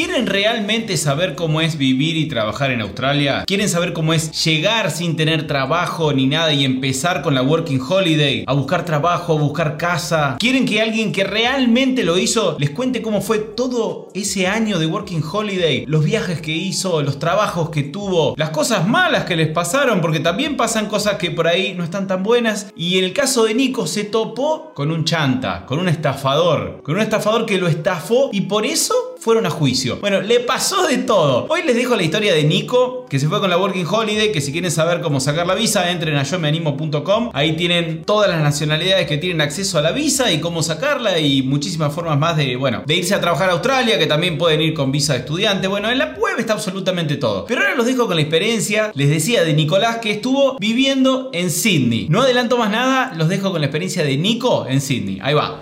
¿Quieren realmente saber cómo es vivir y trabajar en Australia? ¿Quieren saber cómo es llegar sin tener trabajo ni nada y empezar con la Working Holiday? A buscar trabajo, a buscar casa. ¿Quieren que alguien que realmente lo hizo les cuente cómo fue todo ese año de Working Holiday? Los viajes que hizo, los trabajos que tuvo, las cosas malas que les pasaron, porque también pasan cosas que por ahí no están tan buenas. Y en el caso de Nico se topó con un chanta, con un estafador, con un estafador que lo estafó y por eso fueron a juicio. Bueno, le pasó de todo. Hoy les dejo la historia de Nico, que se fue con la Working Holiday, que si quieren saber cómo sacar la visa, entren a yomeanimo.com. Ahí tienen todas las nacionalidades que tienen acceso a la visa y cómo sacarla y muchísimas formas más de, bueno, de irse a trabajar a Australia, que también pueden ir con visa de estudiante. Bueno, en la web está absolutamente todo. Pero ahora los dejo con la experiencia, les decía de Nicolás que estuvo viviendo en Sydney. No adelanto más nada, los dejo con la experiencia de Nico en Sydney. Ahí va.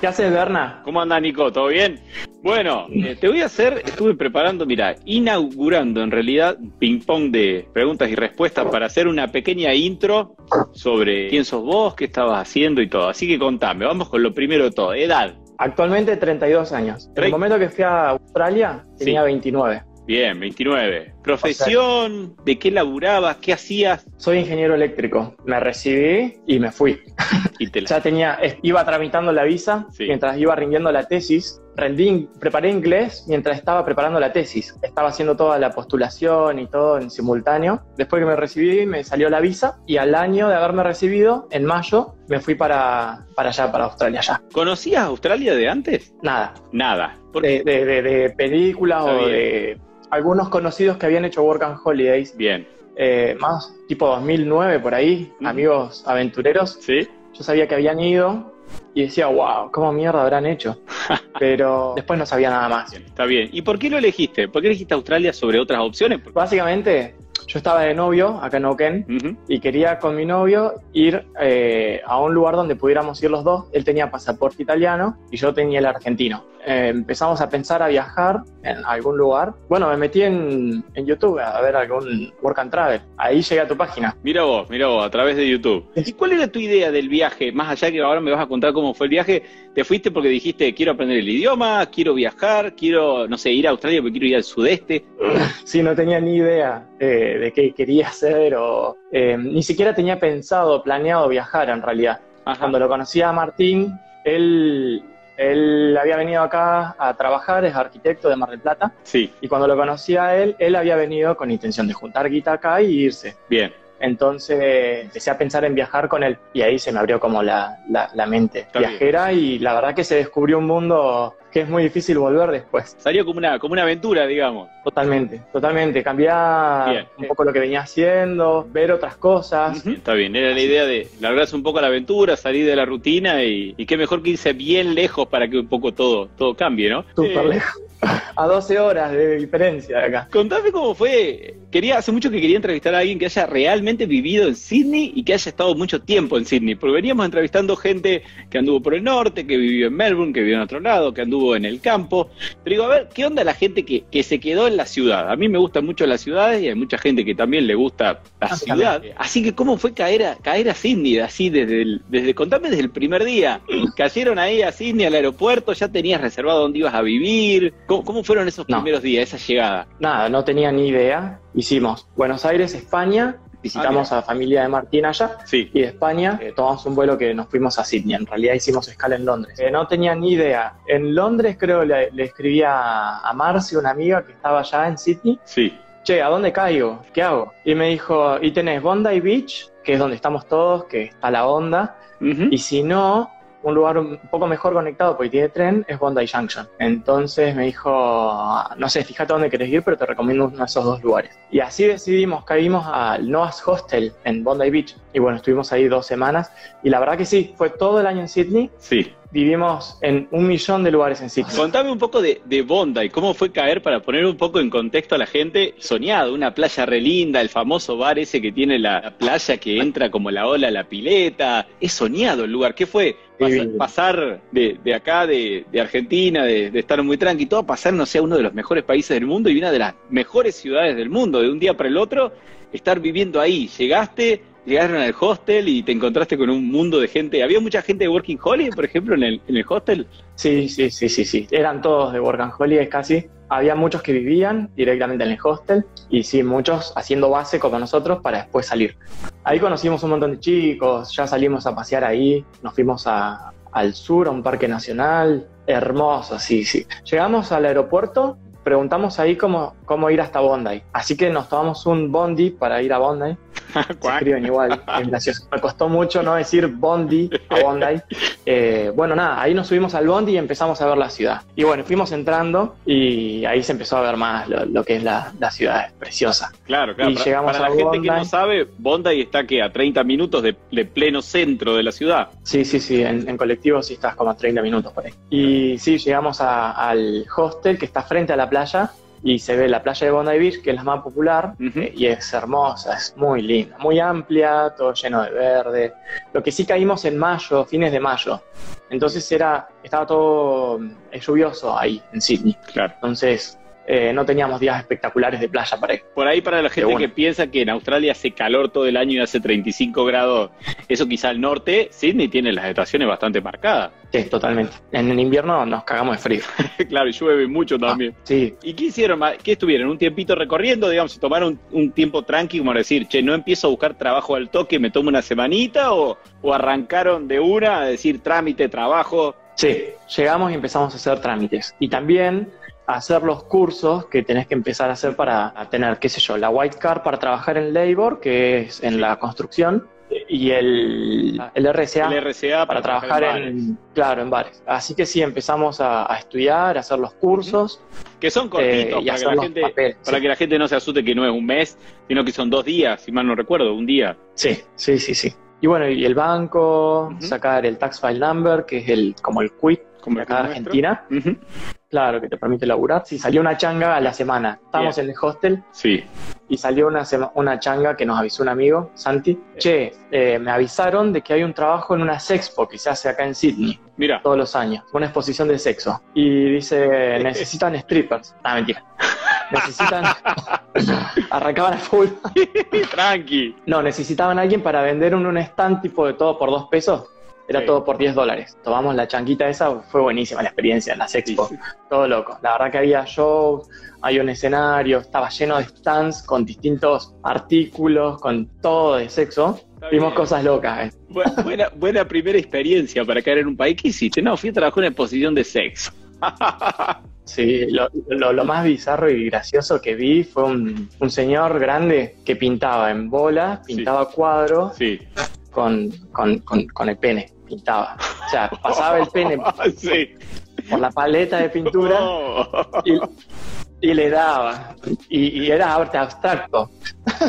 ¿Qué haces, Berna? ¿Cómo anda, Nico? ¿Todo bien? Bueno, eh, te voy a hacer, estuve preparando, mira, inaugurando en realidad ping-pong de preguntas y respuestas para hacer una pequeña intro sobre quién sos vos, qué estabas haciendo y todo. Así que contame, vamos con lo primero de todo, edad. Actualmente 32 años. En el momento que fui a Australia tenía Sí. 29. Bien, 29. Profesión, ¿de qué laburabas? ¿Qué hacías? Soy ingeniero eléctrico. Me recibí y me fui. Y te la- Ya tenía, iba tramitando la visa Sí. mientras iba rindiendo la tesis. Rendí, preparé inglés mientras estaba preparando la tesis. Estaba haciendo toda la postulación y todo en simultáneo. Después que me recibí, me salió la visa y al año de haberme recibido, en mayo, me fui para, para allá, para Australia ya. ¿Conocías Australia de antes? Nada, Nada. De, de, de- de películas o de algunos conocidos que habían hecho Work and Holidays, Bien. eh, más tipo 2009 por ahí, Mm. amigos aventureros. ¿Sí? Yo sabía que habían ido y decía, wow, ¿cómo mierda habrán hecho? Pero después no sabía nada más. Bien, Está bien. ¿Y por qué lo elegiste? ¿Por qué elegiste Australia sobre otras opciones? Porque- Básicamente, yo estaba de novio acá en Oken Ujú. y quería con mi novio ir eh, a un lugar donde pudiéramos ir los dos. Él tenía pasaporte italiano y yo tenía el argentino. Eh, empezamos a pensar a viajar en algún lugar. Bueno, me metí en, en YouTube a ver algún work and travel. Ahí llegué a tu página. Mira vos, mira vos, a través de YouTube. ¿Y cuál era tu idea del viaje? Más allá que ahora me vas a contar cómo fue el viaje, ¿te fuiste porque dijiste quiero aprender el idioma, quiero viajar, quiero, no sé, ir a Australia porque quiero ir al sudeste? Sí, no tenía ni idea eh, de qué quería hacer o eh, ni siquiera tenía pensado, planeado viajar en realidad. Ajá. Cuando lo conocí a Martín, él, él había venido acá a trabajar, es arquitecto de Mar del Plata, Sí, y cuando lo conocí a él, él había venido con intención de juntar guita acá y irse. bien. Entonces empecé a pensar en viajar con él y ahí se me abrió como la, la- la mente Está bien. viajera y la verdad que se descubrió un mundo que es muy difícil volver después. Salió como una, como una aventura, digamos. Totalmente, totalmente. Cambiar Bien. un poco lo que venía haciendo, ver otras cosas. Está bien, era la idea de largarse un poco a la aventura, salir de la rutina y, y qué mejor que irse bien lejos para que un poco todo, todo cambie, ¿no? Súper Eh, lejos. A 12 horas de diferencia de acá. Contame cómo fue. Quería, hace mucho que quería entrevistar a alguien que haya realmente vivido en Sydney y que haya estado mucho tiempo en Sydney. Porque veníamos entrevistando gente que anduvo por el norte, que vivió en Melbourne, que vivió en otro lado, que anduvo en el campo. Pero digo, a ver, ¿qué onda la gente que, que se quedó en la ciudad? A mí me gustan mucho las ciudades y hay mucha gente que también le gusta la Ah, ciudad. Así que, ¿cómo fue caer a, caer a Sydney? Así desde el, desde, contame desde el primer día. Cayeron ahí a Sydney, al aeropuerto, ya tenías reservado dónde ibas a vivir. ¿Cómo, cómo fueron esos No. primeros días, esa llegada? Nada, no tenía ni idea. Hicimos Buenos Aires, España. Visitamos Ah, a la familia de Martín allá. Sí. Y de España eh, tomamos un vuelo que nos fuimos a Sydney. En realidad hicimos escala en Londres. Eh, no tenía ni idea. En Londres creo le, le escribí a, a Marci, una amiga que estaba allá en Sydney. Sí. che, ¿a dónde caigo? ¿Qué hago? Y me dijo, y tenés Bondi Beach, que es donde estamos todos, que está la onda, y si no, un lugar un poco mejor conectado porque tiene tren es Bondi Junction. Entonces me dijo, no sé, fíjate dónde querés ir, pero te recomiendo uno de esos dos lugares. Y así decidimos, caímos al Noah's Hostel en Bondi Beach. Y bueno, estuvimos ahí dos semanas. Y la verdad que sí, fue todo el año en Sydney. Sí. Vivimos en un millón de lugares en Sydney. Contame un poco de, de Bondi, cómo fue caer para poner un poco en contexto a la gente. Soñado, una playa re linda, el famoso bar ese que tiene la playa que entra como la ola a la pileta. Es soñado el lugar. ¿Qué fue? Pas- pasar de, de acá, de, de Argentina, de, de estar muy tranqui, todo, pasar, no sé, a uno de los mejores países del mundo y una de las mejores ciudades del mundo, de un día para el otro, estar viviendo ahí. Llegaste, llegaron al hostel y te encontraste con un mundo de gente. ¿Había mucha gente de Working Holiday, por ejemplo, en el, en el hostel? Sí, sí, sí, sí, sí. Eran todos de Work and Holidays casi. Había muchos que vivían directamente en el hostel y sí, muchos haciendo base como nosotros para después salir. Ahí conocimos un montón de chicos, ya salimos a pasear ahí, nos fuimos al sur, a un parque nacional, hermoso, sí, sí. Llegamos al aeropuerto, preguntamos ahí cómo, cómo ir hasta Bondi. Así que nos tomamos un bondi para ir a Bondi. Se escriben igual, es gracioso. Me costó mucho no decir Bondi a Bondi. Eh, bueno, nada, ahí nos subimos al Bondi y empezamos a ver la ciudad. Y bueno, fuimos entrando y ahí se empezó a ver más lo, lo que es la, la ciudad, es preciosa. Claro, claro. Y para llegamos para a la gente que no sabe, Bondi está que a 30 minutos de, de pleno centro de la ciudad. Sí, sí, sí, en, en colectivo sí estás como a 30 minutos por ahí. Y sí, llegamos a- al hostel que está frente a la playa y se ve la playa de Bondi Beach, que es la más popular, eh, y es hermosa, es muy linda, muy amplia, todo lleno de verde. Lo que sí caímos en mayo, fines de mayo. Entonces era, estaba todo eh, lluvioso ahí en Sydney. Claro. Entonces eh, no teníamos días espectaculares de playa para ir. Por ahí para la gente bueno. que piensa que en Australia hace calor todo el año y hace 35 grados, eso quizá al norte, Sydney tiene las estaciones bastante marcadas. Sí, totalmente. En el invierno nos cagamos de frío. claro, y llueve mucho también. Sí, ¿Y qué hicieron? ¿Qué estuvieron? ¿Un tiempito recorriendo? Digamos, ¿se tomaron un, un tiempo tranqui como decir, che, no empiezo a buscar trabajo al toque, me tomo una semanita? ¿O, o arrancaron de una a decir trámite, trabajo? Sí, llegamos y empezamos a hacer trámites. Y también hacer los cursos que tenés que empezar a hacer para tener, qué sé yo, la white card para trabajar en labor, que es en la construcción, y el, el RCA El RCA para trabajar en, claro, en bares. Así que sí, empezamos a, a estudiar, a hacer los cursos Que son eh, cortitos para, que la gente, papeles. para sí. que la gente no se asuste que no es un mes, sino que son dos días, si mal no recuerdo, un día. Sí, sí, sí, sí. Y bueno, y el banco, sacar el tax file number, que es el como el quit Como acá de. Argentina. Claro, que te permite laburar. Sí, salió una changa a la semana. Estábamos en el hostel Sí. y salió una, una changa que nos avisó un amigo, Santi. Che, eh, me avisaron de que hay un trabajo en una sexpo que se hace acá en Sydney Mira, todos los años, una exposición de sexo. Y dice, necesitan strippers. Ah, mentira. Necesitan... Arrancaban a full. tranqui. No, necesitaban a alguien para vender un, un stand tipo de todo por dos pesos. Era Sí. todo por 10 dólares. Tomamos la chanquita esa, fue buenísima la experiencia en la Sexpo. Sí, Todo loco. La verdad que había shows, había un escenario, estaba lleno de stands con distintos artículos, con todo de sexo. Está Vimos bien. cosas locas. eh. Bu- Buena, buena primera experiencia para caer en un país. ¿Qué hiciste? No, fui a trabajar en una exposición de sexo. Sí, lo, lo- lo más bizarro y gracioso que vi fue un, un señor grande que pintaba en bola, Sí. pintaba cuadros Sí. con, con, con- con el pene. Pintaba. O sea, pasaba el pene sí. por la paleta de pintura y, y le daba. Y, y era arte abstracto.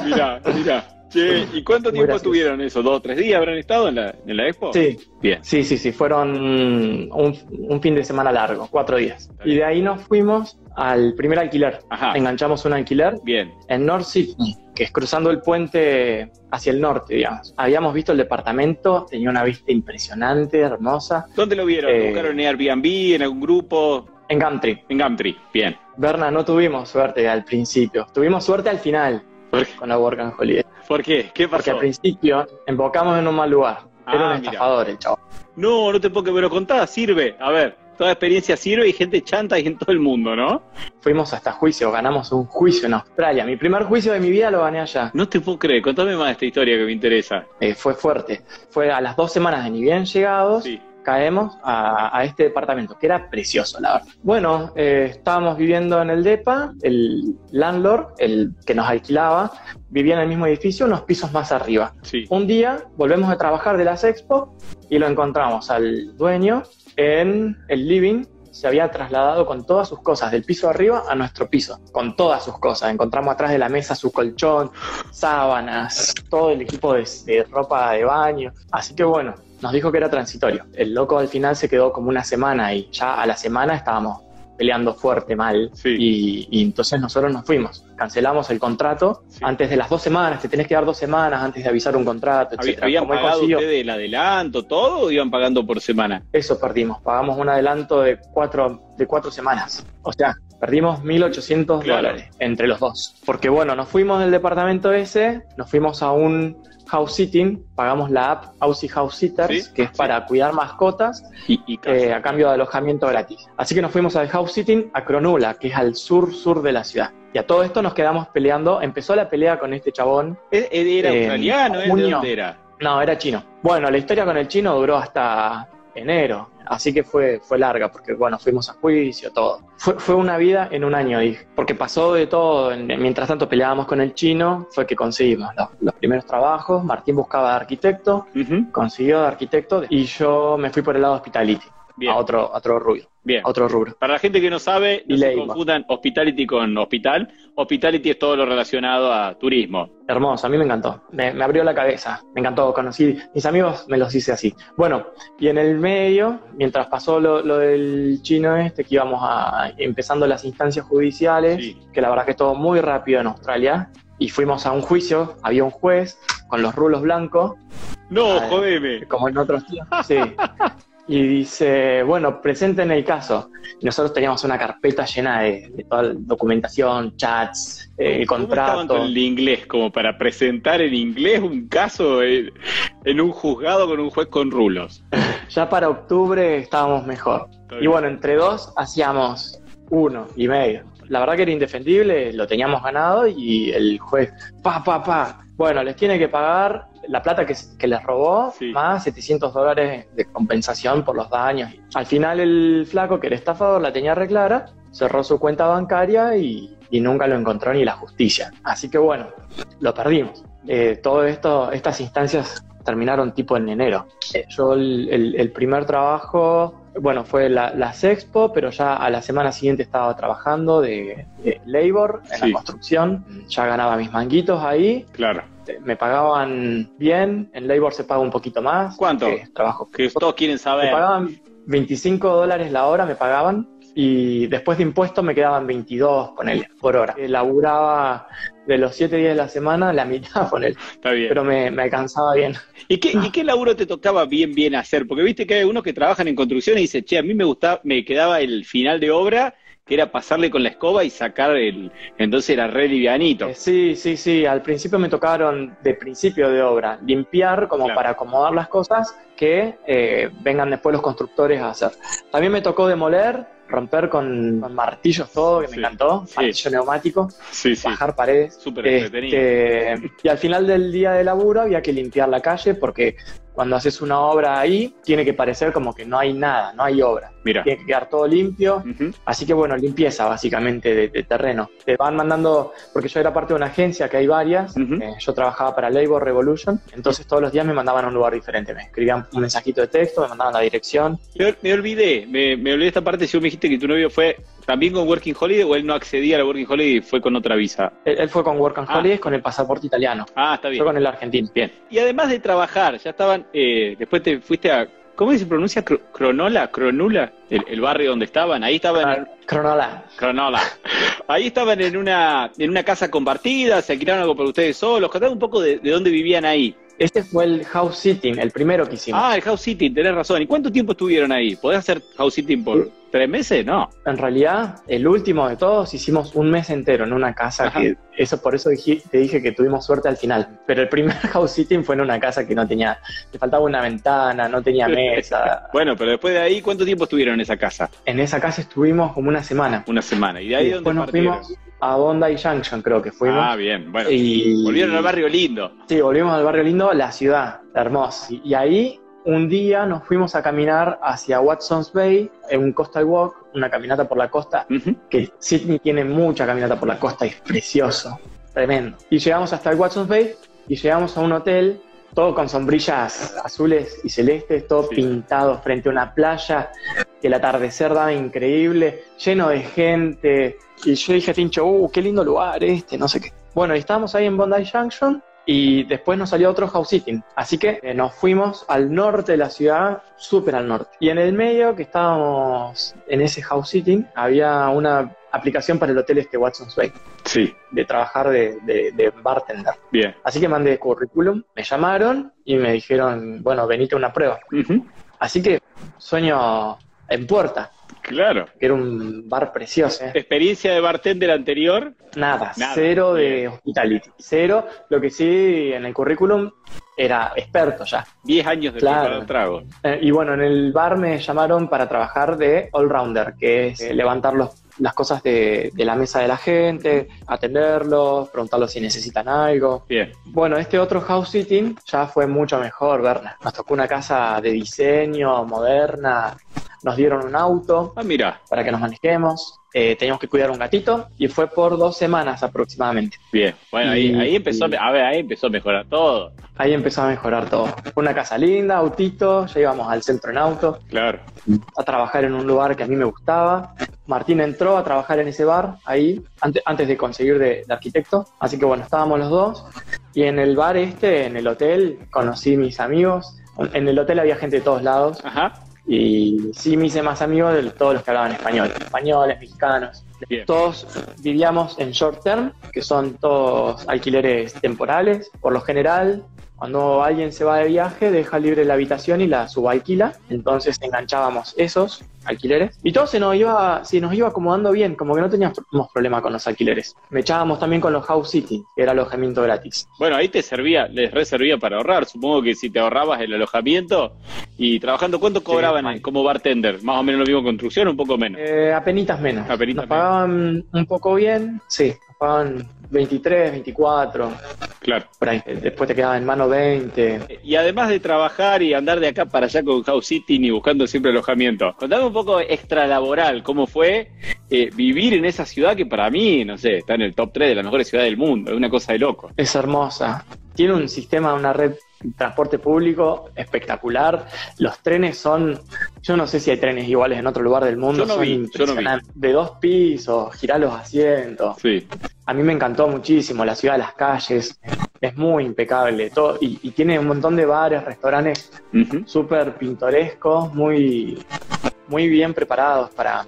Mira, mira. Che, ¿y cuánto Muy tiempo gracioso. tuvieron eso? ¿Dos o tres días habrán estado en la, en la expo? Sí, Bien. sí, sí, sí. Fueron un, un fin de semana largo, cuatro días. Y de ahí nos fuimos al primer alquiler. Ajá. Enganchamos un alquiler Bien. en North Sydney, que es cruzando el puente hacia el norte, digamos. Habíamos visto el departamento, tenía una vista impresionante, hermosa, ¿Dónde lo vieron? Eh, ¿Buscaron en Airbnb, en algún grupo? en Gumtree. En Gumtree. Bien. Berna, no tuvimos suerte al principio, tuvimos suerte al final ¿Por qué? con la Work and Holiday. ¿Por qué? ¿Qué Porque pasó? al principio embocamos en un mal lugar. Era Ah, un mira. estafador el chavo. No, no te puedo que me lo contás. Sirve. A ver, toda experiencia sirve y gente chanta y en todo el mundo, ¿no? Fuimos hasta juicio, ganamos un juicio en Australia. Mi primer juicio de mi vida lo gané allá. No te puedo creer. Contame más de esta historia que me interesa. Eh, fue fuerte. Fue a las dos semanas de ni bien llegados. Sí. Caemos a, a este departamento, que era precioso, la verdad. Bueno, eh, estábamos viviendo en el DEPA, el landlord, el que nos alquilaba, vivía en el mismo edificio, unos pisos más arriba. Sí. Un día volvemos a trabajar de las expo y lo encontramos al dueño en el living. Se había trasladado con todas sus cosas del piso arriba a nuestro piso, con todas sus cosas. Encontramos atrás de la mesa su colchón, sábanas, todo el equipo de, de ropa de baño. Así que bueno, nos dijo que era transitorio. El loco al final se quedó como una semana y ya a la semana estábamos peleando fuerte, mal. Sí. Y, y entonces nosotros nos fuimos. Cancelamos el contrato Sí. antes de las dos semanas. Te tenés que dar dos semanas antes de avisar un contrato, ¿Habí- etc. ¿Habían pagado ustedes el adelanto, todo, o iban pagando por semana? Eso perdimos. Pagamos un adelanto de cuatro, de cuatro semanas. O sea, perdimos 1.800 Claro. dólares entre los dos. Porque bueno, nos fuimos del departamento ese, nos fuimos a un house sitting, pagamos la app Aussie House Sitters, Sí, que es sí. para cuidar mascotas Y, eh, a cambio de alojamiento gratis. Así que nos fuimos al house sitting a Cronulla, que es al sur-sur de la ciudad. Y a todo esto nos quedamos peleando. Empezó la pelea con este chabón. ¿E- ¿Era en australiano? ¿eh? ¿De junio. dónde era? No, era chino. Bueno, la historia con el chino duró hasta enero. Así que fue, fue larga, porque bueno, fuimos a juicio, todo. Fue, fue una vida en un año, dije. Porque pasó de todo. En- Mientras tanto peleábamos con el chino, fue que conseguimos los, los primeros trabajos. Martín buscaba de arquitecto, Ujú. consiguió de arquitecto, y yo me fui por el lado hospitality, Bien, a otro, a otro rubro, bien. a otro rubro. Para la gente que no sabe, no Y se confundan hospitality con hospital. Hospitality es todo lo relacionado a turismo. Hermoso, a mí me encantó. Me, me abrió la cabeza. Me encantó. Conocí, mis amigos me los hice así. Bueno, y en el medio, mientras pasó lo, lo del chino este, que íbamos a, empezando las instancias judiciales, Sí. que la verdad que todo muy rápido en Australia, y fuimos a un juicio, había un juez con los rulos blancos, No, Ah, jodeme. como en otros tiempos. Sí. Y dice, bueno, presenten el caso. Y nosotros teníamos una carpeta llena de, de toda la documentación, chats, eh, el ¿Cómo estaban contrato. con el inglés? Como para presentar en inglés un caso en, en un juzgado con un juez con rulos. Ya para octubre estábamos mejor. Y bueno, entre dos hacíamos uno y medio. La verdad que era indefendible, lo teníamos ganado y el juez, pa, pa, pa. Bueno, les tiene que pagar la plata que, que les robó, Sí. más 700 dólares de compensación por los daños. Al final el flaco, que era estafador, la tenía reclara, cerró su cuenta bancaria y, y nunca lo encontró ni la justicia. Así que bueno, lo perdimos. Eh, todo esto, estas instancias terminaron tipo en enero. Eh, yo el, el- el primer trabajo, bueno, fue la, las expo, pero ya a la semana siguiente estaba trabajando de, de labor en Sí. la construcción. Ya ganaba mis manguitos ahí. Claro. Eh, Me pagaban bien. En labor se paga un poquito más. ¿Cuánto? trabajo. Que todos quieren Me saber. pagaban 25 dólares la hora, me pagaban. Y después de impuestos me quedaban 22, ponele, por hora. Eh, Laburaba de los 7 días de la semana, la mitad, ponele. Está bien. Pero me, me alcanzaba bien. ¿Y qué, ¿Y qué laburo te tocaba bien, bien hacer? Porque viste que hay unos que trabajan en construcción y dicen, che, a mí me gustaba, me quedaba el final de obra, que era pasarle con la escoba y sacar el. Entonces era re livianito. Eh, sí, sí, sí. Al principio me tocaron de principio de obra limpiar como Claro. para acomodar las cosas que eh, vengan después los constructores a hacer. También me tocó demoler, romper con, con martillos todo, que Sí, me encantó, sí. martillo neumático, Sí, bajar paredes. Súper entretenido. Este, y al final del día de laburo había que limpiar la calle porque cuando haces una obra ahí tiene que parecer como que no hay nada, no hay obra. Mira. Tiene que quedar todo limpio. Así que bueno, limpieza básicamente de, de terreno. Te van mandando, porque yo era parte de una agencia que hay varias, eh, yo trabajaba para Labor Revolution, entonces todos los días me mandaban a un lugar diferente, me escribían un mensajito de texto, me mandaban la dirección. Me, me olvidé, me, me olvidé esta parte. Si vos me dijiste que tu novio fue también con Working Holiday o él no accedía a la Working Holiday y fue con otra visa. Él, él fue con Work and Ah. Holidays con el pasaporte italiano, Ah, está bien. yo con el argentino. Bien. Y además de trabajar, ya estaban, eh, después te fuiste a, ¿cómo se pronuncia? Cro- Cronola, Cronula, el, el barrio donde estaban. Ahí estaban, Cronola. Cronola. Ahí estaban en una, en una casa compartida, se alquilaron algo para ustedes solos. Contame un poco de, de dónde vivían ahí. Este fue el house sitting, el primero que hicimos. Ah, el house sitting, tenés razón. ¿Y cuánto tiempo estuvieron ahí? ¿Podés hacer house sitting por tres meses? No. En realidad, el último de todos hicimos un mes entero en una casa Ajá. que, eso por eso dije- te dije que tuvimos suerte al final. Pero el primer house sitting fue en una casa que no tenía, le faltaba una ventana, no tenía mesa. Bueno, pero después de ahí, ¿cuánto tiempo estuvieron en esa casa? En esa casa estuvimos como una semana. Una semana. ¿Y de ahí Y dónde después nos fuimos a Bondi Junction, creo que fuimos. Ah, bien. Bueno, y volvieron al barrio lindo. Sí, volvimos al barrio lindo, la ciudad, hermosa. Y, y ahí un día nos fuimos a caminar hacia Watson's Bay en un coastal walk, una caminata por la costa, que Sydney tiene mucha caminata por la costa y es precioso, tremendo. Y llegamos hasta el Watson's Bay y llegamos a un hotel, todo con sombrillas azules y celestes, todo Sí. pintado frente a una playa, que el atardecer daba increíble, lleno de gente. Y yo dije a Tincho, uh, qué lindo lugar este, no sé qué. Bueno, y estábamos ahí en Bondi Junction y después nos salió otro house sitting. Así que eh, nos fuimos al norte de la ciudad, súper al norte. Y en el medio, que estábamos en ese house sitting, había una aplicación para el hotel este Watson's Bay, Sí, de trabajar de, de- de bartender. bien. Así que mandé currículum, me llamaron y me dijeron, bueno, venite a una prueba. Ujú. Así que sueño en puerta, Claro. que era un bar precioso. ¿eh? Experiencia de bartender anterior. Nada, Nada, cero de bien. hospitality. Cero, lo que sí en el currículum era experto ya. 10 años de Claro. trago. Eh, y bueno, en el bar me llamaron para trabajar de all-rounder, que es eh, levantar los- las cosas de, de la mesa de la gente, atenderlos, preguntarlos si necesitan algo. Bien. Bueno, este otro house sitting ya fue mucho mejor, Berna. Nos tocó una casa de diseño, moderna, nos dieron un auto Ah, mira. para que nos manejemos, eh, teníamos que cuidar un gatito y fue por dos semanas aproximadamente. Bien. Bueno, ahí, Y- ahí empezó, y- a ver, ahí empezó a mejorar todo. Ahí empezó a mejorar todo. Una casa linda, autito, ya íbamos al centro en auto. Claro. a trabajar en un lugar que a mí me gustaba. Martín entró a trabajar en ese bar ahí, antes, antes de conseguir de, de arquitecto. Así que bueno, estábamos los dos. Y en el bar este, en el hotel, conocí mis amigos. En el hotel había gente de todos lados. Ajá. Y sí me hice más amigos de todos los que hablaban español. Españoles, mexicanos. Bien. Todos vivíamos en short term, que son todos alquileres temporales. Por lo general, cuando alguien se va de viaje, deja libre la habitación y la subalquila. Entonces enganchábamos esos alquileres. Y todo se nos iba, se nos iba acomodando bien, como que no teníamos problema con los alquileres. Me echábamos también con los house sitting, que era alojamiento gratis. Bueno, ahí te servía, les reservía para ahorrar. Supongo que si te ahorrabas el alojamiento y trabajando, ¿cuánto cobraban como bartender? Más o menos lo mismo construcción, un poco menos. Eh, apenitas menos. Apenitas nos pagaban un poco bien, sí, pagaban 23, 24, Claro. por ahí. Después te quedaba en mano 20. Y además de trabajar y andar de acá para allá con house sitting y buscando siempre alojamiento, contame un poco extralaboral, cómo fue eh, vivir en esa ciudad que para mí, no sé, está en el top 3 de las mejores ciudades del mundo, es una cosa de loco. Es hermosa. Tiene un sistema, una red transporte público espectacular. Los trenes son, yo no sé si hay trenes iguales en otro lugar del mundo, Yo no son vi, yo no vi. impresionantes. De dos pisos, girar los asientos. Sí, A mí me encantó muchísimo la ciudad, las calles. Es muy impecable. Todo, y, y tiene un montón de bares, restaurantes Ujú. súper pintorescos, muy, muy bien preparados para...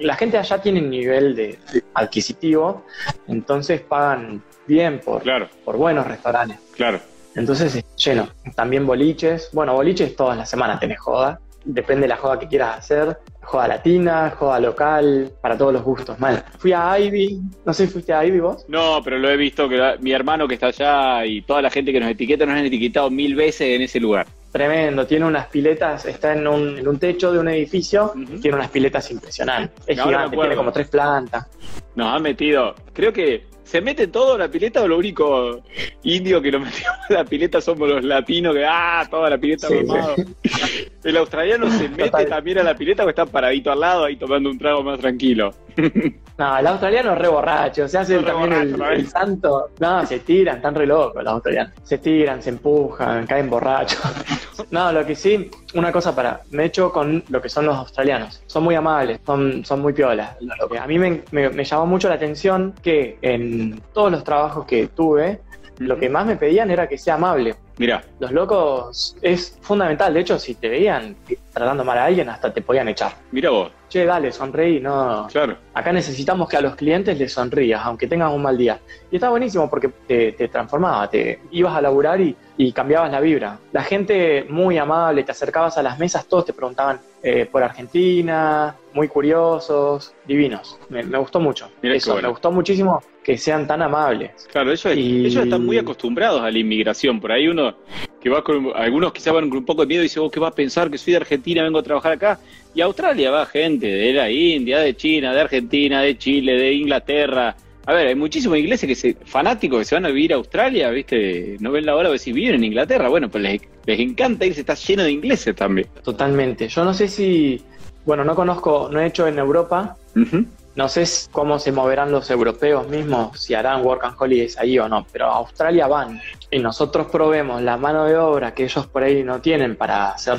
La gente allá tiene nivel de, de adquisitivo, entonces pagan bien por, claro, por buenos restaurantes. claro. Entonces es lleno. También boliches. Bueno, boliches todas las semanas tenés joda. Depende de la joda que quieras hacer. Joda latina, joda local, para todos los gustos, mal. Fui a Ivy. No sé si fuiste a Ivy vos. No, pero lo he visto que la- mi hermano que está allá y toda la gente que nos etiqueta nos han etiquetado mil veces en ese lugar. Tremendo. Tiene unas piletas, está en un, en un techo de un edificio. Tiene unas piletas impresionantes. Es Ahora gigante, tiene como tres plantas. Nos han metido, creo que se mete todo en la pileta o lo único indio que lo metió en la pileta somos los latinos que ah, toda la pileta Sí, mamado. El australiano se mete Total. también a la pileta o está paradito al lado ahí tomando un trago más tranquilo. No, el australiano es re borracho, se hace Re también el, el santo. No, se tiran, están re locos los australianos. Se tiran, se empujan, caen borrachos. No, lo que sí, una cosa para, me echo con lo que son los australianos. Son muy amables, son, son muy piolas. A mí me, me- me llamó mucho la atención que en todos los trabajos que tuve, lo que más me pedían era que sea amable. Mira, Los locos es fundamental, de hecho, si te veían tratando mal a alguien, hasta te podían echar. mira vos, Che, dale, sonreí, no, claro. Acá necesitamos que a los clientes les sonrías, aunque tengas un mal día. Y está buenísimo porque te, te transformaba, te ibas a laburar y, y cambiabas la vibra. La gente muy amable, te acercabas a las mesas, todos te preguntaban eh, por Argentina, muy curiosos, divinos. Me, me gustó mucho. Mirá Eso, bueno. me gustó muchísimo que sean tan amables. Claro, ellos, Y- ellos están muy acostumbrados a la inmigración. Por ahí uno que va con. Algunos quizás van con un poco de miedo y dicen, oh, ¿qué va a pensar que soy de Argentina, vengo a trabajar acá? Y a Australia va gente de la India, de China, de Argentina, de Chile, de Inglaterra. A ver, hay muchísimos ingleses que se, fanáticos que se van a vivir a Australia, ¿viste? No ven la hora de si viven en Inglaterra. Bueno, pues les Les encanta irse, está lleno de ingleses también. Totalmente. Yo no sé si, bueno, no conozco, no he hecho en Europa. Ujú. No sé cómo se moverán los europeos mismos, si harán work and holidays ahí o no, pero a Australia van y nosotros probemos la mano de obra que ellos por ahí no tienen para hacer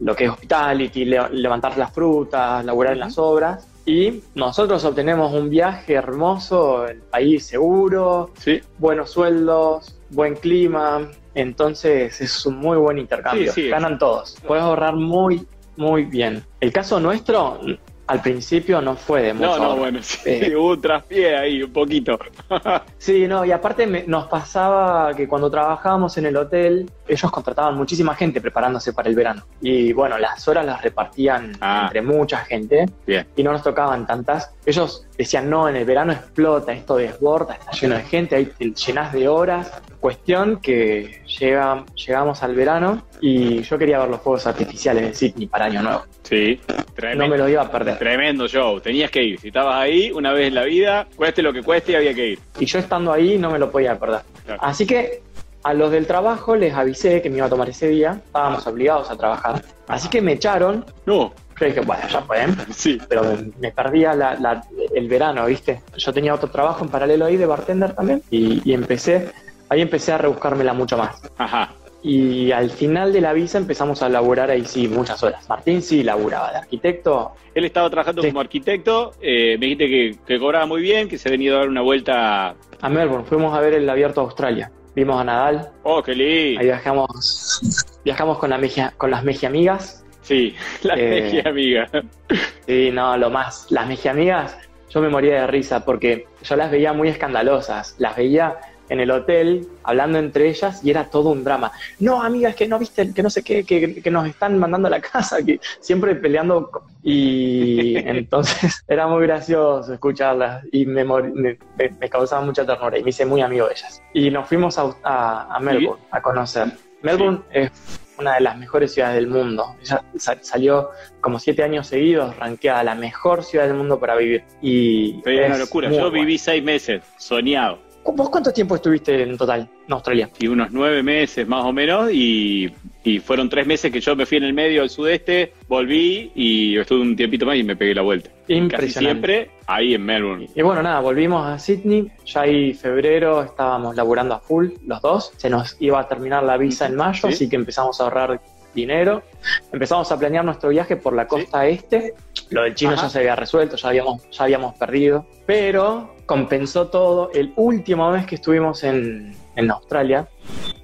lo que es hospitality, le- levantar las frutas, laburar en las obras y nosotros obtenemos un viaje hermoso, el país seguro, Sí, buenos sueldos, buen clima, entonces es un muy buen intercambio. Sí, sí. Ganan todos. Puedes ahorrar muy, muy bien. El caso nuestro, al principio no fue de mucho. no, no, bueno, sí, Eh. hubo un traspié ahí, un poquito. Sí, no, y aparte me- nos pasaba que cuando trabajábamos en el hotel, ellos contrataban muchísima gente preparándose para el verano. Y bueno, las horas las repartían Ah. entre mucha gente Bien. y no nos tocaban tantas. Ellos decían, no, en el verano explota, esto desborda, está lleno de gente, ahí te llenas de horas. Cuestión que llega, llegamos al verano y yo quería ver los fuegos artificiales de Sydney para Año Nuevo. Sí, No tremendo. me lo iba a perder. Tremendo show, tenías que ir. Si estabas ahí, una vez en la vida, cueste lo que cueste, había que ir. Y yo estando ahí no me lo podía perder. Claro. Así que a los del trabajo les avisé que me iba a tomar ese día, estábamos obligados a trabajar. Así que me echaron, No, yo dije, bueno, ya pueden, sí. pero me, me perdía la- la- el verano, ¿viste? Yo tenía otro trabajo en paralelo ahí de bartender también y, y empecé, ahí empecé a rebuscármela mucho más. Ajá. Y al final de la visa empezamos a laburar ahí sí, muchas horas. Martín sí laburaba de arquitecto, Él estaba trabajando Sí. como arquitecto, eh, me dijiste que, que cobraba muy bien, que se ha venido a dar una vuelta. a Melbourne, fuimos a ver el abierto de Australia. Vimos a Nadal, Oh, qué lindo. ahí viajamos, viajamos con, la Mejia- con las Mejiamigas. Sí, la Eh, amiga. Sí, no, lo más. Las Mejiamigas, yo me moría de risa porque yo las veía muy escandalosas. Las veía en el hotel hablando entre ellas y era todo un drama. No, amigas, que no viste, que no sé qué, que, que nos están mandando a la casa, que siempre peleando. Y entonces era muy gracioso escucharlas y me, me, me- causaba mucha ternura y me hice muy amigo de ellas. Y nos fuimos a, a- a Melbourne a conocer. Melbourne es una de las mejores ciudades del mundo. Ella sa- salió como siete años seguidos rankeada la mejor ciudad del mundo para vivir. Y una es locura. muy Yo buena. viví seis meses, soñado. ¿Vos cuánto tiempo estuviste en total en Australia? Y unos nueve meses más o menos, y, y fueron tres meses que yo me fui en el medio al sudeste, volví y estuve un tiempito más y me pegué la vuelta. Casi Impresionante. siempre ahí en Melbourne. Y bueno, nada, volvimos a Sydney. Ya ahí febrero estábamos laburando a full los dos. Se nos iba a terminar la visa en mayo, Sí. así que empezamos a ahorrar dinero. Empezamos a planear nuestro viaje por la costa este. Lo del chino Ajá. ya se había resuelto, ya habíamos, ya habíamos perdido. Pero compensó todo. El último mes que estuvimos en, en Australia,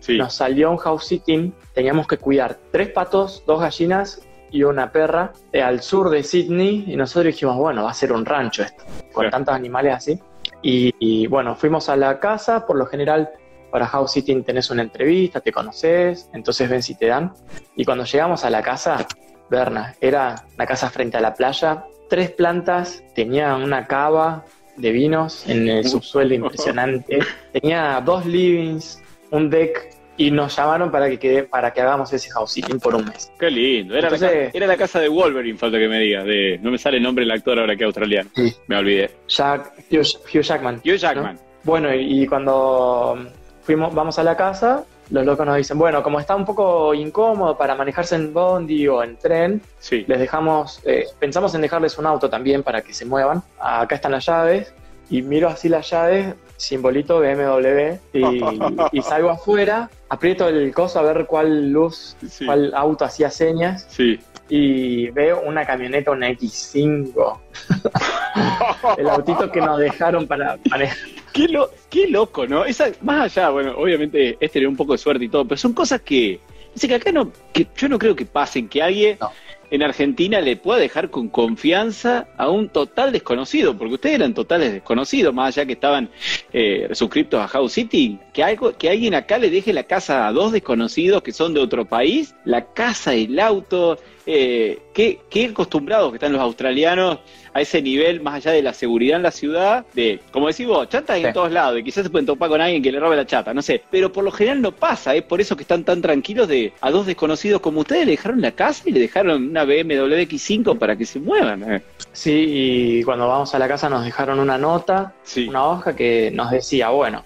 Sí. nos salió un house sitting. Teníamos que cuidar tres patos, dos gallinas y una perra eh, al sur de Sydney. Y nosotros dijimos, bueno, va a ser un rancho esto, con tantos animales así. Y, y, bueno, fuimos a la casa. Por lo general, para house sitting tenés una entrevista, te conoces, entonces ven si te dan. Y cuando llegamos a la casa, Berna, era una casa frente a la playa, tres plantas, tenía una cava de vinos en el subsuelo impresionante, tenía dos livings, un deck y nos llamaron para que quede, para que hagamos ese house sitting por un mes. Qué lindo. Era, la, Entonces- ca- era la casa de Wolverine, falta que me digas. De, no me sale el nombre del actor ahora que es australiano. Sí. Me olvidé. Jack, Hugh, Hugh Jackman. Hugh Jackman. Bueno, y, y cuando fuimos, vamos a la casa, los locos nos dicen, bueno, como está un poco incómodo para manejarse en bondi o en tren, Sí. les dejamos, eh, pensamos en dejarles un auto también para que se muevan. Acá están las llaves. Y miro así las llaves, simbolito BMW, y, y salgo afuera, aprieto el coso a ver cuál luz, Sí. cuál auto hacía señas, Sí. Y veo una camioneta, una X5, el autito que nos dejaron para manejar. Qué, lo- qué loco, ¿no? Esa, más allá, bueno, obviamente es tener un poco de suerte y todo, pero son cosas que, dice que acá no, que yo no creo que pasen, que alguien No. en Argentina le pueda dejar con confianza a un total desconocido, porque ustedes eran totales desconocidos, más allá que estaban eh, suscriptos a House City, que algo, que alguien acá le deje la casa a dos desconocidos que son de otro país, la casa, el auto, eh, qué, qué acostumbrados que están los australianos a ese nivel, más allá de la seguridad en la ciudad, de, como decís vos, chatas en todos lados, de quizás se pueden topar con alguien que le robe la chata, no sé, pero por lo general no pasa, es por eso que están tan tranquilos de a dos desconocidos como ustedes le dejaron la casa y le dejaron una BMW X5 para que se muevan. eh. Sí, y cuando vamos a la casa nos dejaron una nota, Sí. una hoja que nos decía, bueno,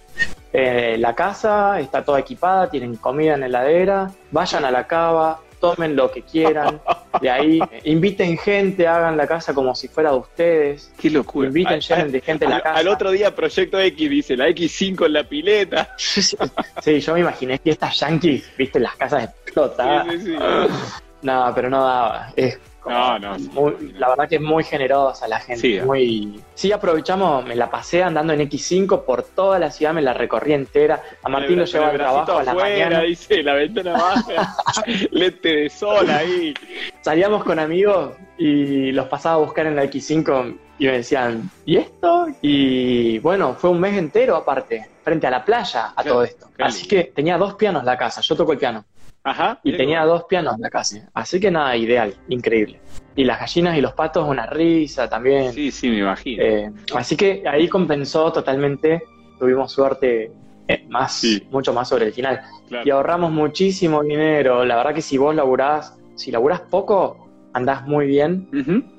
eh, la casa está toda equipada, tienen comida en la heladera, vayan a la cava, tomen lo que quieran, de ahí inviten gente, hagan la casa como si fuera de ustedes. Qué locura. Inviten, Al- llenen de gente la al, casa. al otro día Proyecto X dice la X5 en la pileta. Sí, yo me imaginé que estas yankees, viste, las casas explotadas. Sí, sí, sí. No, pero no daba. Es No, no, sí. muy- la verdad que es muy generosa la gente. Sí. muy... sí, aprovechamos, me la pasé andando en X5 por toda la ciudad, me la recorrí entera. A Martín lo el- llevaba con al trabajo a la afuera, mañana. dice, la ventana baja, lente de sol ahí. Salíamos con amigos y los pasaba a buscar en la X5 y me decían, ¿y esto? Y bueno, fue un mes entero aparte, frente a la playa a todo esto. Así que tenía dos pianos la casa, yo toco el piano. Ajá. Y tenía dos pianos la casa. Así que nada, ideal, increíble. Y las gallinas y los patos, una risa también. Sí, sí, me imagino. Eh, así que ahí compensó totalmente, tuvimos suerte eh, más, Sí. mucho más sobre el final. claro. Y ahorramos muchísimo dinero. La verdad que si vos laburás, si laburás poco, andás muy bien.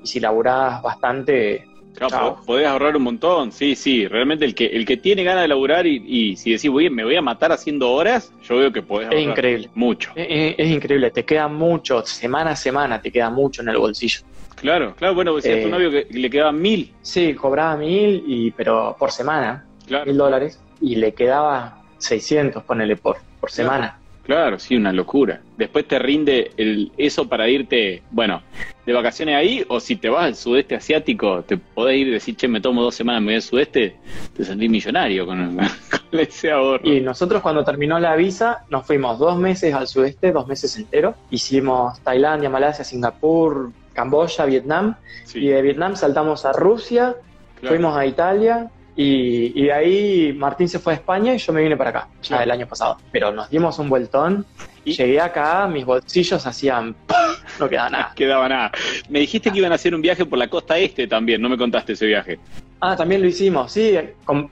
Y si laburás bastante, Claro, podés ahorrar un montón, sí, sí. Realmente el que, el que tiene ganas de laburar y, y si decís, voy, me voy a matar haciendo horas, yo veo que podés es ahorrar increíble. mucho. Es, es- es increíble, te queda mucho, semana a semana te queda mucho en el bolsillo. Claro, claro, bueno, decía Eh, tu novio que le quedaban mil. Sí, cobraba mil, y, pero por semana, Claro, mil dólares, y le quedaba 600, ponele, por, por semana. Claro, sí, una locura. Después te rinde el, eso para irte, bueno, de vacaciones ahí, o si te vas al sudeste asiático, te podés ir y decir, che, me tomo dos semanas, me voy al sudeste, te sentís millonario con, con ese ahorro. Y nosotros cuando terminó la visa nos fuimos dos meses al sudeste, dos meses enteros. Hicimos Tailandia, Malasia, Singapur, Camboya, Vietnam. Sí, Y de Vietnam saltamos a Rusia, claro. fuimos a Italia y, y de ahí Martín se fue a España y yo me vine para acá, ya Claro. el año pasado. Pero nos dimos un vueltón. Y- Llegué acá, mis bolsillos hacían... No quedaba nada. quedaba nada. Me dijiste que iban a hacer un viaje por la costa este también, no me contaste ese viaje. Ah, también lo hicimos, sí.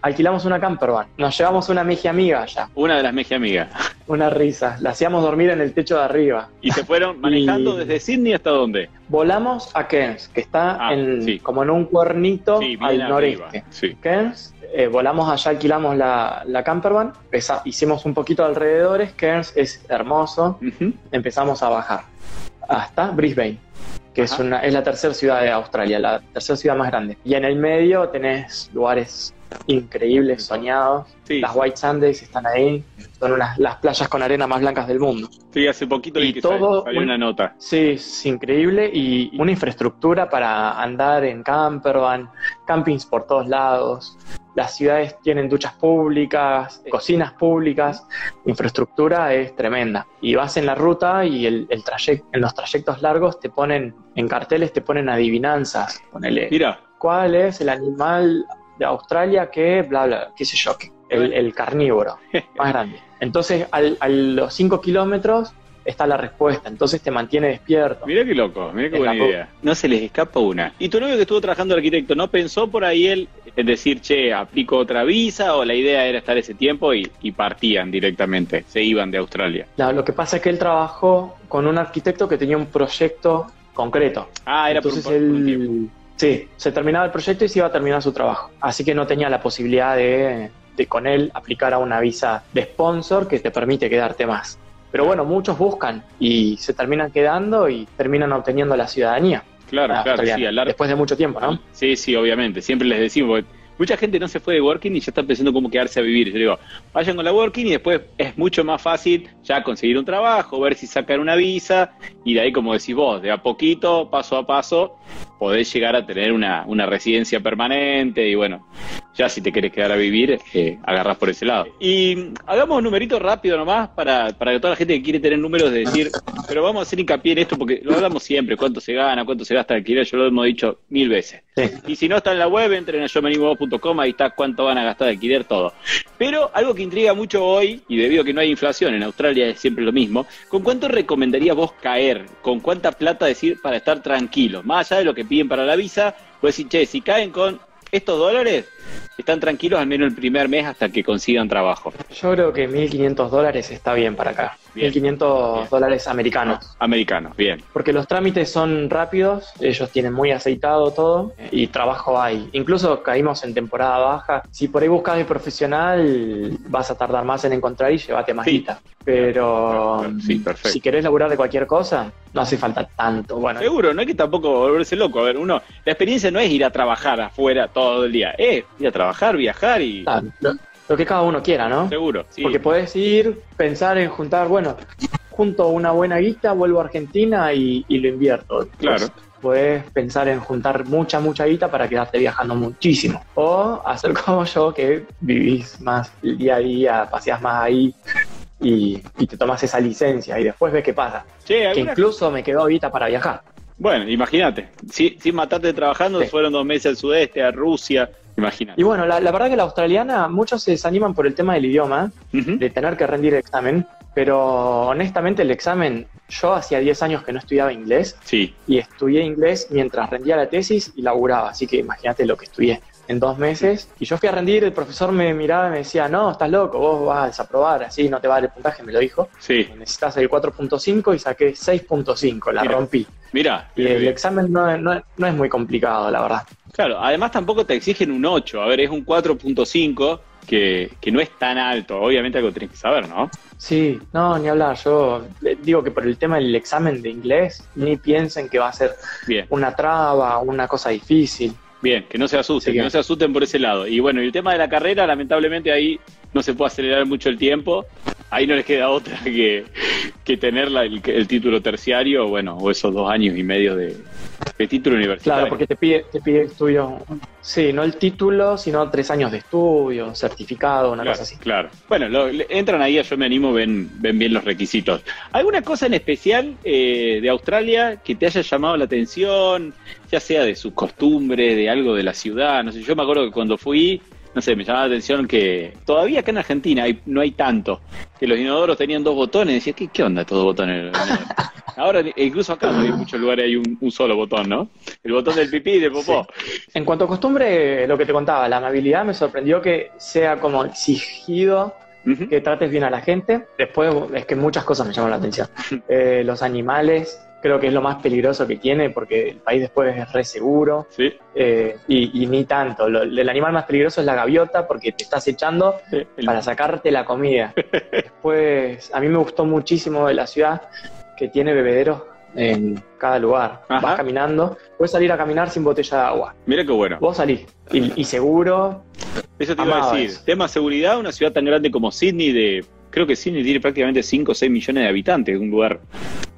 alquilamos una campervan. Nos llevamos una meji amiga allá. Una de las meji amigas. Una risa. La hacíamos dormir en el techo de arriba. Y se fueron manejando Y- desde Sydney hasta dónde? Volamos a Cairns, que está Ah, en, sí. como en un cuernito Sí, al arriba. noreste. Sí. Cairns, eh, volamos allá, alquilamos la, la campervan, Pesa- hicimos un poquito de alrededores, Cairns es hermoso, empezamos a bajar hasta Brisbane, que es, una, es la tercera ciudad de Australia, la tercera ciudad más grande. Y en el medio tenés lugares increíbles, soñados, Sí, las White Sands están ahí, son unas, las playas con arena más blancas del mundo. sí, hace poquito y que todo sal- salió un- una nota. Sí, es increíble y una infraestructura para andar en campervan, campings por todos lados. Las ciudades tienen duchas públicas, cocinas públicas, infraestructura es tremenda. Y vas en la ruta y el, el trayecto, en los trayectos largos te ponen, en carteles te ponen adivinanzas. Ponele, Mira, ¿cuál es el animal de Australia que, bla, bla, qué sé yo, el, el carnívoro más grande? Entonces, al- a los 5 kilómetros está la respuesta, entonces te mantiene despierto. mira qué loco, mira qué En buena idea. No se les escapa una. ¿Y tu novio que estuvo trabajando de arquitecto, no pensó por ahí él en decir, che, aplico otra visa o la idea era estar ese tiempo y, y partían directamente, se iban de Australia? No, lo que pasa es que él trabajó con un arquitecto que tenía un proyecto concreto. Ah, era Entonces por un tiempo. él, sí, se terminaba el proyecto y se iba a terminar su trabajo. Así que no tenía la posibilidad de, de con él aplicar a una visa de sponsor que te permite quedarte más. Pero bueno, muchos buscan y se terminan quedando y terminan obteniendo la ciudadanía Claro, claro, australiana, sí, a largo- después de mucho tiempo, ¿no? Sí, sí, obviamente. Siempre les decimos, porque mucha gente no se fue de working y ya está pensando cómo quedarse a vivir. Yo digo, vayan con la working y después es mucho más fácil ya conseguir un trabajo, ver si sacan una visa y de ahí, como decís vos, de a poquito, paso a paso, podés llegar a tener una, una residencia permanente y bueno, ya si te querés quedar a vivir, eh, agarrás por ese lado. Y hagamos un numerito rápido nomás para, para que toda la gente que quiere tener números de decir, pero vamos a hacer hincapié en esto porque lo hablamos siempre, cuánto se gana, cuánto se gasta alquiler, yo lo hemos dicho mil veces. Sí. Y si no está en la web, entren a yomenimovo.com, ahí está cuánto van a gastar de alquiler, todo. Pero algo que intriga mucho hoy, y debido a que no hay inflación, en Australia es siempre lo mismo, ¿con cuánto recomendarías vos caer? ¿Con cuánta plata decir para estar tranquilos? Más allá de lo que piden para la visa, pues decir, che, si caen con estos dólares están tranquilos al menos el primer mes hasta que consigan trabajo. Yo creo que 1.500 dólares está bien para acá. Bien. 1.500 Bien. dólares americanos. Americanos, bien. Porque los trámites son rápidos, ellos tienen muy aceitado todo y trabajo hay. Incluso caímos en temporada baja. Si por ahí buscas de profesional, vas a tardar más en encontrar y llévate más Sí. guita. Pero sí, perfecto. si querés laburar de cualquier cosa, no hace falta tanto. Bueno, Seguro, no hay que tampoco volverse loco. A ver, uno, la experiencia no es ir a trabajar afuera todo el día, es ir a trabajar, viajar y. lo, que cada uno quiera, ¿no? Seguro, sí. Porque podés ir, pensar en juntar, bueno, junto una buena guita, vuelvo a Argentina y, y lo invierto. Claro. Podés pensar en juntar mucha, mucha guita para quedarte viajando muchísimo. O hacer como yo, que vivís más el día a día, paseás más ahí y, y te tomas esa licencia y después ves qué pasa. Che, Que ¿alguna- incluso me quedó guita para viajar. Bueno, imagínate, si, sin matarte trabajando, Sí. fueron dos meses al sudeste, a Rusia, imagínate. Y bueno, la, la verdad que la australiana, muchos se desaniman por el tema del idioma, de tener que rendir el examen, pero honestamente el examen, yo hacía 10 años que no estudiaba inglés Sí, y estudié inglés mientras rendía la tesis y laburaba, así que imagínate lo que estudié en dos meses. Y yo fui a rendir, el profesor me miraba y me decía, no, estás loco, vos vas a desaprobar, así no te va a dar el puntaje, me lo dijo. sí. Necesitas el 4.5 y saqué 6.5, la Mira. rompí. Mira, Y el examen no, no- no es muy complicado, la verdad. Claro, además tampoco te exigen un 8, a ver, es un 4.5 que, que no es tan alto, obviamente algo tenés que saber, ¿no? Sí, no, ni hablar. Yo eh, digo que por el tema del examen de inglés, ni piensen que va a ser Bien, una traba, una cosa difícil. bien, que no se asusten, Sí, que no se asusten por ese lado. Y bueno, y el tema de la carrera, lamentablemente ahí no se puede acelerar mucho el tiempo, ahí no les queda otra que, que tener la- el, el título terciario, bueno, o esos dos años y medio de, de título universitario. Claro, porque te pide, te pide estudio. Sí, no el título, sino tres años de estudio, certificado, una Claro, cosa así. claro. Bueno, lo- entran ahí Yo Me Animo, ven, ven bien los requisitos. ¿Alguna cosa en especial eh, de Australia que te haya llamado la atención, ya sea de sus costumbres, de algo de la ciudad? No sé, yo me acuerdo que cuando fui, no sé, me llamaba la atención que todavía acá en Argentina hay- no hay tanto, que los inodoros tenían dos botones, decía, ¿qué, qué onda estos botones? en los inodoros? Ahora, incluso acá no hay muchos lugares hay un, un solo botón, ¿no? El botón del pipí y del popó. En cuanto a costumbre, lo que te contaba, la amabilidad me sorprendió que sea como exigido que trates bien a la gente. Después es que muchas cosas me llaman la atención. Eh, los animales, creo que es lo más peligroso que tiene porque el país después es re seguro. Sí, eh, y, y ni tanto. Lo- el animal más peligroso es la gaviota porque te estás echando para sacarte la comida. Después, a mí me gustó muchísimo de la ciudad que tiene bebederos en cada lugar. Ajá. Vas caminando, puedes salir a caminar sin botella de agua. mira qué bueno. Vos salís y, y seguro. Eso te iba a decir. eso. Tema seguridad, una ciudad tan grande como Sydney, de creo que Sydney tiene prácticamente 5 o 6 millones de habitantes, un lugar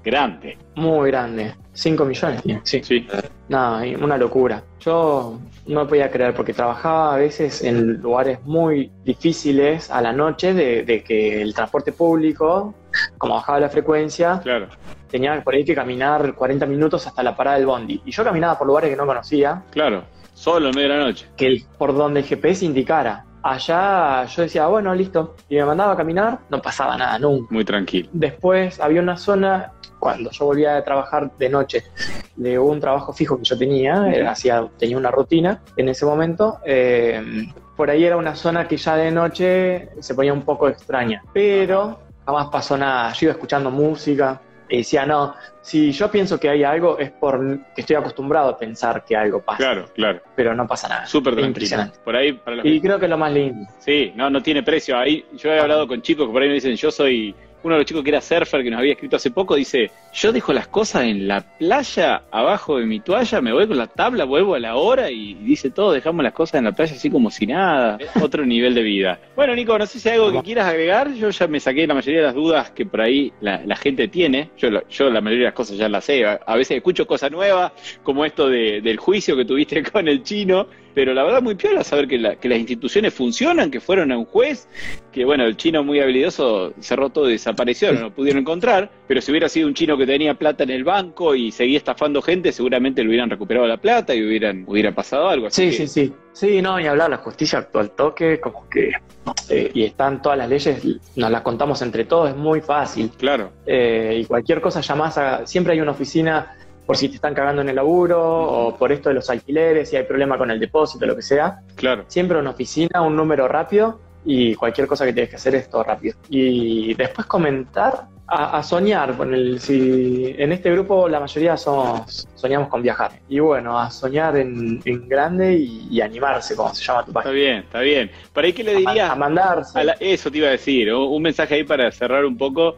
grande. Muy grande. 5 millones tiene. Sí. Sí, No, y una locura. Yo no podía creer porque trabajaba a veces en lugares muy difíciles a la noche de, de que el transporte público, como bajaba la frecuencia, claro. tenía por ahí que caminar 40 minutos hasta la parada del bondi. Y yo caminaba por lugares que no conocía, Claro. Solo en medio de la noche. que el- por donde el GPS indicara. Allá yo decía, bueno, listo. Y me mandaba a caminar, no pasaba nada nunca. Muy tranquilo. Después había una zona, cuando yo volvía a trabajar de noche, de un trabajo fijo que yo tenía, eh, hacía, tenía una rutina en ese momento. eh, por ahí era una zona que ya de noche se ponía un poco extraña, pero jamás pasó nada. Yo iba escuchando música y decía, no, si yo pienso que hay algo es por que estoy acostumbrado a pensar que algo pasa, Claro, claro. pero no pasa nada. Súper impresionante. Por ahí, para los Y creo que es lo más lindo. Sí, no, no tiene precio. Ahí yo he hablado con chicos que por ahí me dicen, yo soy uno de los chicos que era surfer, que nos había escrito hace poco, dice, yo dejo las cosas en la playa, abajo de mi toalla, me voy con la tabla, vuelvo a la hora y dice todo, dejamos las cosas en la playa así como si nada. Otro nivel de vida. Bueno, Nico, no sé si hay algo que quieras agregar. Yo ya me saqué la mayoría de las dudas que por ahí la, la gente tiene. Yo, la- yo la mayoría de las cosas ya las sé. A, a veces escucho cosas nuevas, como esto de- del juicio que tuviste con el chino. Pero la verdad muy piola saber que, la- que las instituciones funcionan, que fueron a un juez, que bueno, el chino muy habilidoso cerró todo y desapareció, no lo pudieron encontrar, pero si hubiera sido un chino que tenía plata en el banco y seguía estafando gente, seguramente le hubieran recuperado la plata y hubieran, hubiera pasado algo. Así Sí, que- sí, sí. Sí, no, ni hablar, la justicia actuó al toque, como que. eh, y están todas las leyes, nos las contamos entre todos, es muy fácil. Claro, Eh, y cualquier cosa llamás a. Siempre hay una oficina por si te están cagando en el laburo o por esto de los alquileres, si hay problema con el depósito, lo que sea. Claro. Siempre una oficina, un número rápido y cualquier cosa que tienes que hacer es todo rápido. Y después comentar a, soñar con el si en este grupo la mayoría somos soñamos con viajar. Y bueno a soñar en, grande y, animarse como se llama tu página. está bien está bien. Para ahí qué le dirías a, mandarse. Eso te iba a decir un mensaje ahí para cerrar un poco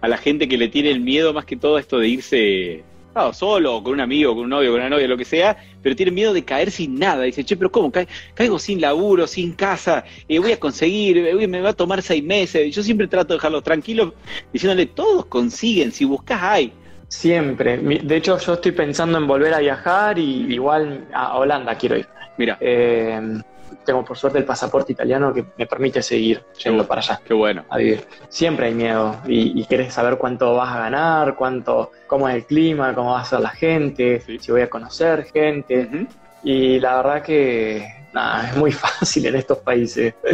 a la gente que le tiene el miedo más que todo esto de irse solo, con un amigo, con un novio, con una novia, lo que sea, pero tiene miedo de caer sin nada. Dice, che, pero ¿cómo? caigo sin laburo, sin casa, eh, voy a conseguir, eh, me va a tomar seis meses. Yo siempre trato de dejarlos tranquilos, diciéndole, todos consiguen, si buscas hay. Siempre. De hecho, yo estoy pensando en volver a viajar y igual a Holanda quiero ir. Mira. Eh, tengo por suerte el pasaporte italiano que me permite seguir yendo para allá. Qué bueno. A vivir. Siempre hay miedo y, y querés saber cuánto vas a ganar, cuánto, cómo es el clima, cómo va a ser la gente, si voy a conocer gente. Y la verdad que nada, es muy fácil en estos países.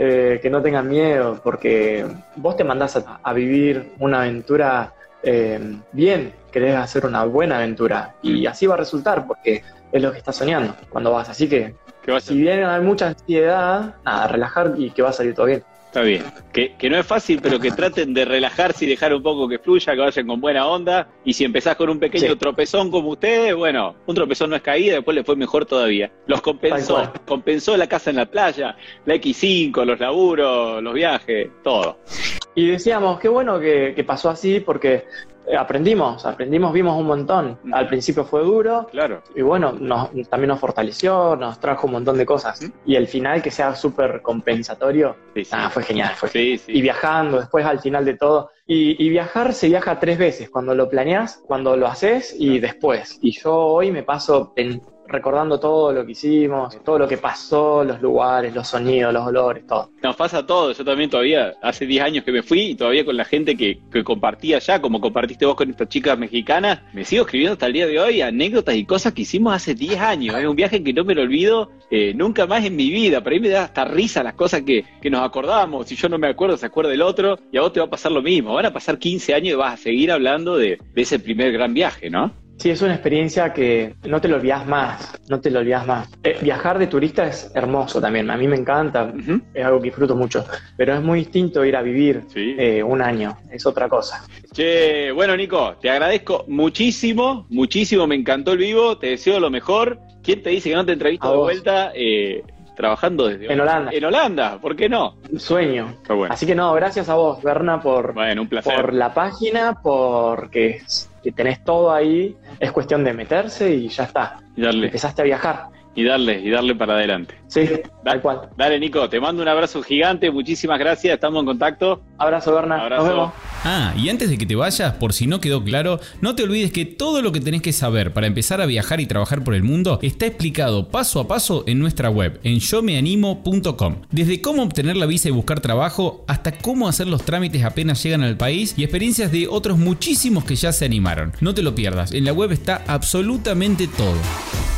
Eh, que no tengan miedo, porque vos te mandás a, vivir una aventura eh, bien, querés hacer una buena aventura y así va a resultar, porque es lo que estás soñando cuando vas. Así que si bien hay mucha ansiedad, nada, relajar y que va a salir todo bien. Está bien. Que, que, no es fácil, pero que traten de relajarse y dejar un poco que fluya, que vayan con buena onda. Y si empezás con un pequeño tropezón como ustedes, bueno, un tropezón no es caída, después le fue mejor todavía. Los compensó. Compensó la casa en la playa, la X5, los laburos, los viajes, todo. Y decíamos, qué bueno que, que pasó así, porque aprendimos, aprendimos, vimos un montón. Al principio fue duro. Claro. Y bueno, nos, también nos fortaleció, nos trajo un montón de cosas. Y el final que sea súper compensatorio, fue genial. Fue Y viajando después al final de todo. Y, y, viajar se viaja tres veces, cuando lo planeas, cuando lo haces y después. Y yo hoy me paso en recordando todo lo que hicimos, todo lo que pasó, los lugares, los sonidos, los olores, todo. Nos pasa todo, yo también todavía, hace 10 años que me fui y todavía con la gente que, que compartía allá, como compartiste vos con estas chicas mexicanas, me sigo escribiendo hasta el día de hoy anécdotas y cosas que hicimos hace 10 años. Es un viaje que no me lo olvido eh, nunca más en mi vida. Por ahí me da hasta risa las cosas que, que nos acordábamos. Si yo no me acuerdo, se acuerda el otro y a vos te va a pasar lo mismo. Van a pasar 15 años y vas a seguir hablando de, de ese primer gran viaje, ¿no? Sí, es una experiencia que no te lo olvidas más, no te lo olvidas más. Eh, viajar de turista es hermoso también, a mí me encanta, es algo que disfruto mucho, pero es muy distinto ir a vivir eh, un año, es otra cosa. Che, bueno Nico, te agradezco muchísimo, muchísimo, me encantó el vivo, te deseo lo mejor. ¿Quién te dice que no te entrevisto de vuelta? Eh, trabajando desde en Holanda. En Holanda, ¿por qué no? Sueño. Así que no, gracias a vos, Berna, por, por la página, porque tenés todo ahí. Es cuestión de meterse y ya está. Y darle. Empezaste a viajar y darle, y darle para adelante. Sí, tal cual. Dale, Nico, te mando un abrazo gigante, muchísimas gracias, estamos en contacto. Abrazo, Berna. Abrazo. Nos vemos. Ah, y antes de que te vayas, por si no quedó claro, no te olvides que todo lo que tenés que saber para empezar a viajar y trabajar por el mundo está explicado paso a paso en nuestra web, en yomeanimo.com. Desde cómo obtener la visa y buscar trabajo, hasta cómo hacer los trámites apenas llegan al país y experiencias de otros muchísimos que ya se animaron. No te lo pierdas, en la web está absolutamente todo.